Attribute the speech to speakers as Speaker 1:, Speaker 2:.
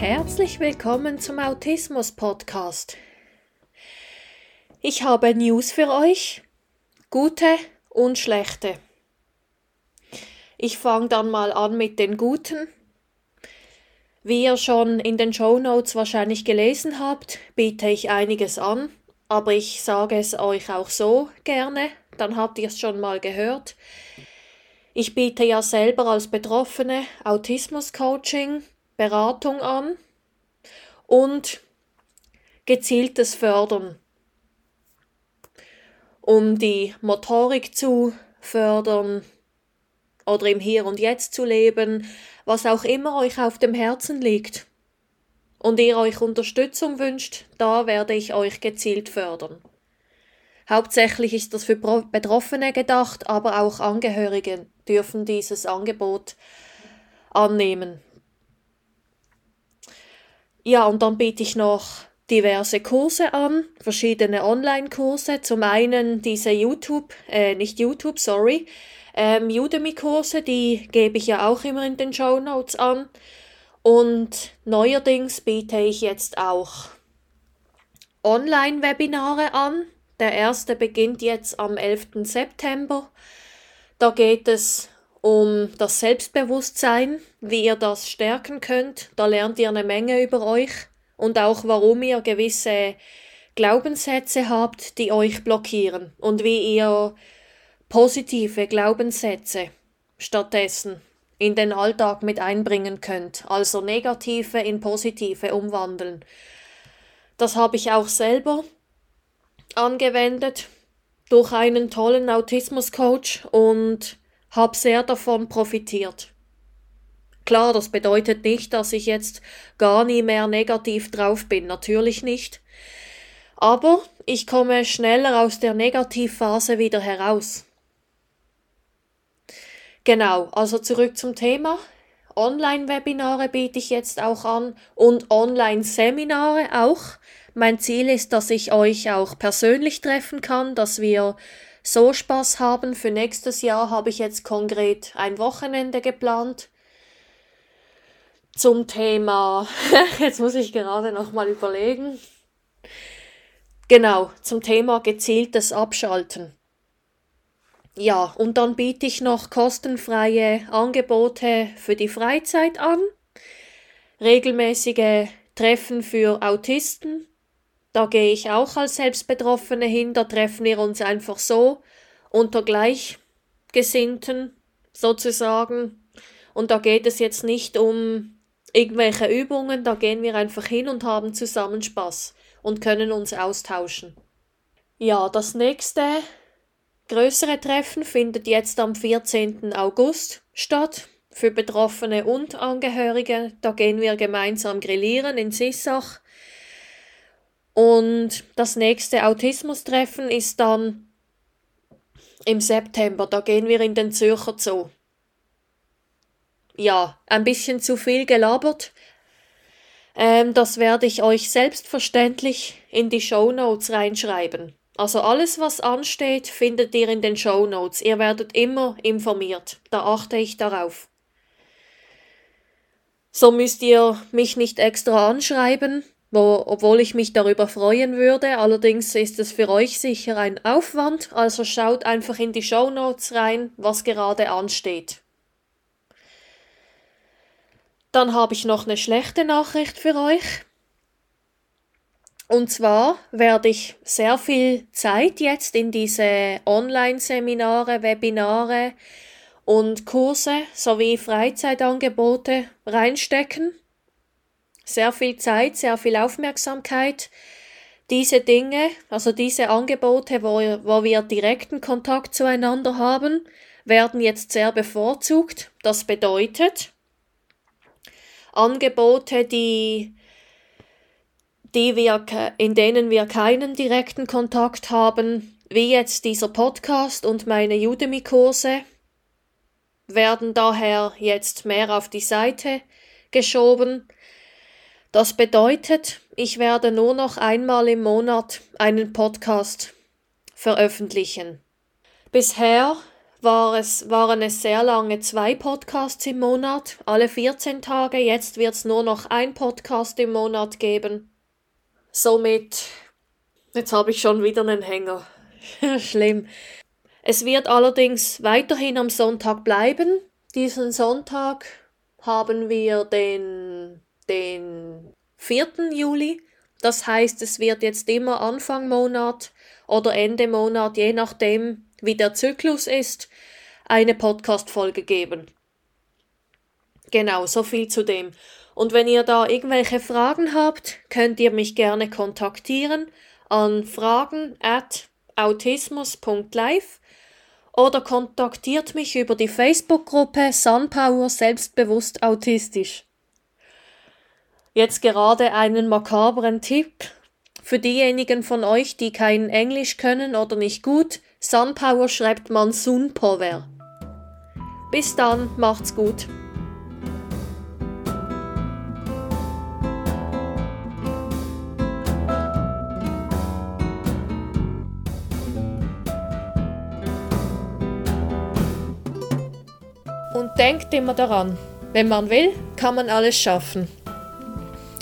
Speaker 1: Herzlich willkommen zum Autismus Podcast. Ich habe News für euch, gute und schlechte. Ich fange dann mal an mit den guten. Wie ihr schon in den Show Notes wahrscheinlich gelesen habt, biete ich einiges an, aber ich sage es euch auch so gerne, dann habt ihr es schon mal gehört. Ich biete ja selber als Betroffene Autismus-Coaching, Beratung an und gezieltes Fördern, um die Motorik zu fördern oder im Hier und Jetzt zu leben, was auch immer euch auf dem Herzen liegt und ihr euch Unterstützung wünscht, da werde ich euch gezielt fördern. Hauptsächlich ist das für Betroffene gedacht, aber auch Angehörige dürfen dieses Angebot annehmen. Ja, und dann biete ich noch diverse Kurse an, verschiedene Online-Kurse. Zum einen diese YouTube, äh, nicht YouTube, sorry, ähm, Udemy-Kurse, die gebe ich ja auch immer in den Show Notes an. Und neuerdings biete ich jetzt auch Online-Webinare an. Der erste beginnt jetzt am 11. September. Da geht es um das Selbstbewusstsein, wie ihr das stärken könnt. Da lernt ihr eine Menge über euch und auch warum ihr gewisse Glaubenssätze habt, die euch blockieren und wie ihr positive Glaubenssätze stattdessen in den Alltag mit einbringen könnt, also negative in positive umwandeln. Das habe ich auch selber angewendet durch einen tollen Autismus-Coach und habe sehr davon profitiert. Klar, das bedeutet nicht, dass ich jetzt gar nie mehr negativ drauf bin, natürlich nicht. Aber ich komme schneller aus der Negativphase wieder heraus. Genau, also zurück zum Thema. Online-Webinare biete ich jetzt auch an und Online-Seminare auch. Mein Ziel ist, dass ich euch auch persönlich treffen kann, dass wir so Spaß haben. Für nächstes Jahr habe ich jetzt konkret ein Wochenende geplant zum Thema. jetzt muss ich gerade noch mal überlegen. Genau, zum Thema gezieltes Abschalten. Ja, und dann biete ich noch kostenfreie Angebote für die Freizeit an, regelmäßige Treffen für Autisten, da gehe ich auch als Selbstbetroffene hin, da treffen wir uns einfach so unter Gleichgesinnten sozusagen. Und da geht es jetzt nicht um irgendwelche Übungen, da gehen wir einfach hin und haben zusammen Spaß und können uns austauschen. Ja, das nächste größere Treffen findet jetzt am 14. August statt für Betroffene und Angehörige. Da gehen wir gemeinsam grillieren in Sissach und das nächste Autismustreffen ist dann im September. Da gehen wir in den Zürcher Zoo. Ja, ein bisschen zu viel gelabert. Ähm, das werde ich euch selbstverständlich in die Show Notes reinschreiben. Also alles, was ansteht, findet ihr in den Show Notes. Ihr werdet immer informiert. Da achte ich darauf. So müsst ihr mich nicht extra anschreiben, wo, obwohl ich mich darüber freuen würde. Allerdings ist es für euch sicher ein Aufwand, also schaut einfach in die Show Notes rein, was gerade ansteht. Dann habe ich noch eine schlechte Nachricht für euch. Und zwar werde ich sehr viel Zeit jetzt in diese Online-Seminare, Webinare und Kurse sowie Freizeitangebote reinstecken sehr viel Zeit, sehr viel Aufmerksamkeit. Diese Dinge, also diese Angebote, wo, wo wir direkten Kontakt zueinander haben, werden jetzt sehr bevorzugt. Das bedeutet, Angebote, die, die wir, in denen wir keinen direkten Kontakt haben, wie jetzt dieser Podcast und meine Udemy-Kurse, werden daher jetzt mehr auf die Seite geschoben. Das bedeutet, ich werde nur noch einmal im Monat einen Podcast veröffentlichen. Bisher war es, waren es sehr lange zwei Podcasts im Monat, alle 14 Tage. Jetzt wird es nur noch ein Podcast im Monat geben. Somit, jetzt habe ich schon wieder einen Hänger. Schlimm. Es wird allerdings weiterhin am Sonntag bleiben. Diesen Sonntag haben wir den, den 4. Juli. Das heißt, es wird jetzt immer Anfang Monat oder Ende Monat, je nachdem, wie der Zyklus ist, eine Podcast-Folge geben. Genau, so viel zu dem. Und wenn ihr da irgendwelche Fragen habt, könnt ihr mich gerne kontaktieren an fragen at autismus.live oder kontaktiert mich über die Facebook-Gruppe Sunpower Selbstbewusst Autistisch. Jetzt gerade einen makabren Tipp für diejenigen von euch, die kein Englisch können oder nicht gut. Sunpower schreibt man Sunpower. Bis dann, macht's gut. Und denkt immer daran, wenn man will, kann man alles schaffen.